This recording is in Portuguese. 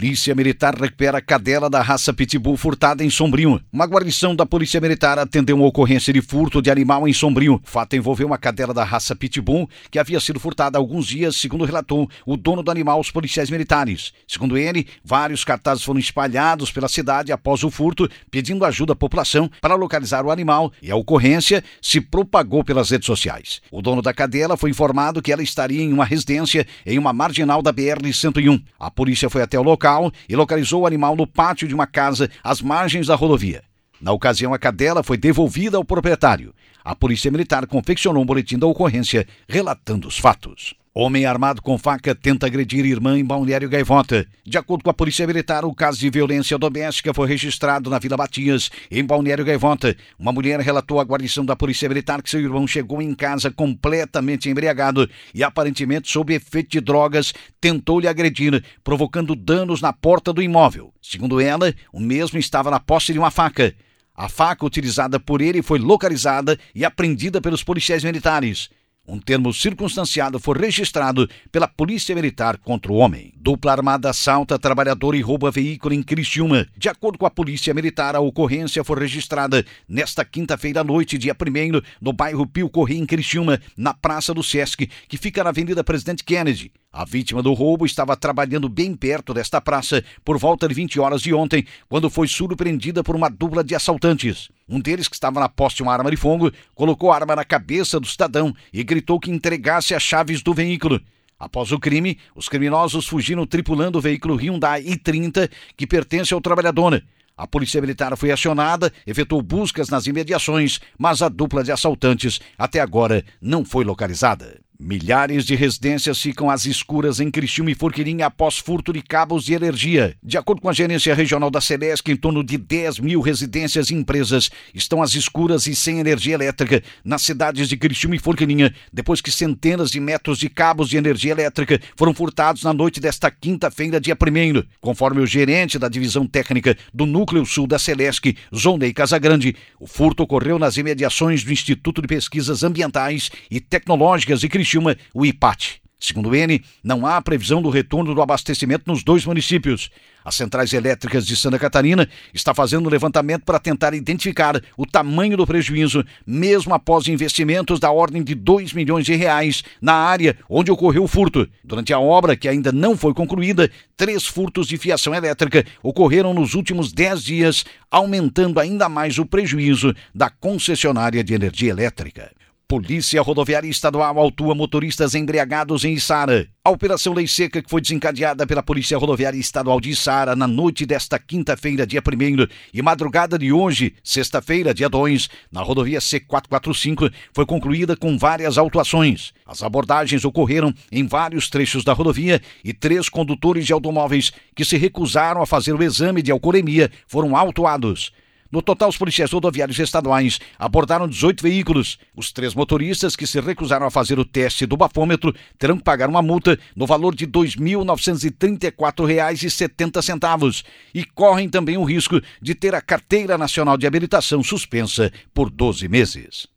Polícia Militar recupera cadela da raça Pitbull furtada em Sombrio. Uma guarnição da Polícia Militar atendeu uma ocorrência de furto de animal em Sombrio. O fato envolveu uma cadela da raça Pitbull que havia sido furtada há alguns dias, segundo relatou o dono do animal aos policiais militares. Segundo ele, vários cartazes foram espalhados pela cidade após o furto, pedindo ajuda à população para localizar o animal e a ocorrência se propagou pelas redes sociais. O dono da cadela foi informado que ela estaria em uma residência em uma marginal da BR-101. A polícia foi até o local local e localizou o animal no pátio de uma casa às margens da rodovia. Na ocasião, a cadela foi devolvida ao proprietário. A Polícia Militar confeccionou um boletim da ocorrência relatando os fatos. Homem armado com faca tenta agredir irmã em Balneário Gaivota. De acordo com a Polícia Militar, o caso de violência doméstica foi registrado na Vila Batias, em Balneário Gaivota. Uma mulher relatou à guarnição da Polícia Militar que seu irmão chegou em casa completamente embriagado e aparentemente sob efeito de drogas, tentou lhe agredir, provocando danos na porta do imóvel. Segundo ela, o mesmo estava na posse de uma faca. A faca utilizada por ele foi localizada e apreendida pelos policiais militares. Um termo circunstanciado foi registrado pela Polícia Militar contra o homem. Dupla armada assalta trabalhador e rouba veículo em Criciúma. De acordo com a Polícia Militar, a ocorrência foi registrada nesta quinta-feira à noite, dia 1 no bairro Pio Correia, em Criciúma, na Praça do Sesc, que fica na Avenida Presidente Kennedy. A vítima do roubo estava trabalhando bem perto desta praça por volta de 20 horas de ontem, quando foi surpreendida por uma dupla de assaltantes. Um deles, que estava na posse de uma arma de fogo, colocou a arma na cabeça do cidadão e gritou que entregasse as chaves do veículo. Após o crime, os criminosos fugiram tripulando o veículo Hyundai i30 que pertence ao trabalhador. A polícia militar foi acionada, efetuou buscas nas imediações, mas a dupla de assaltantes até agora não foi localizada. Milhares de residências ficam às escuras em Criciúma e Forquilinha após furto de cabos de energia. De acordo com a gerência regional da Celesc, em torno de 10 mil residências e empresas estão às escuras e sem energia elétrica nas cidades de Criciúma e Forquilinha, depois que centenas de metros de cabos de energia elétrica foram furtados na noite desta quinta-feira, dia 1 Conforme o gerente da divisão técnica do Núcleo Sul da Celesc, Zonei Casagrande, o furto ocorreu nas imediações do Instituto de Pesquisas Ambientais e Tecnológicas de Criciúma Criciúma o empate. Segundo ele, não há previsão do retorno do abastecimento nos dois municípios. As centrais elétricas de Santa Catarina está fazendo um levantamento para tentar identificar o tamanho do prejuízo, mesmo após investimentos da ordem de 2 milhões de reais na área onde ocorreu o furto. Durante a obra, que ainda não foi concluída, três furtos de fiação elétrica ocorreram nos últimos 10 dias, aumentando ainda mais o prejuízo da concessionária de energia elétrica. Polícia Rodoviária Estadual autua motoristas embriagados em Içara. A Operação Lei Seca, que foi desencadeada pela Polícia Rodoviária Estadual de Içara na noite desta quinta-feira, dia 1 e madrugada de hoje, sexta-feira, dia 2, na rodovia C445, foi concluída com várias autuações. As abordagens ocorreram em vários trechos da rodovia e três condutores de automóveis que se recusaram a fazer o exame de alcoolemia foram autuados. No total, os policiais rodoviários estaduais abordaram 18 veículos. Os três motoristas que se recusaram a fazer o teste do bafômetro terão que pagar uma multa no valor de R$ 2.934,70 e correm também o risco de ter a Carteira Nacional de Habilitação suspensa por 12 meses.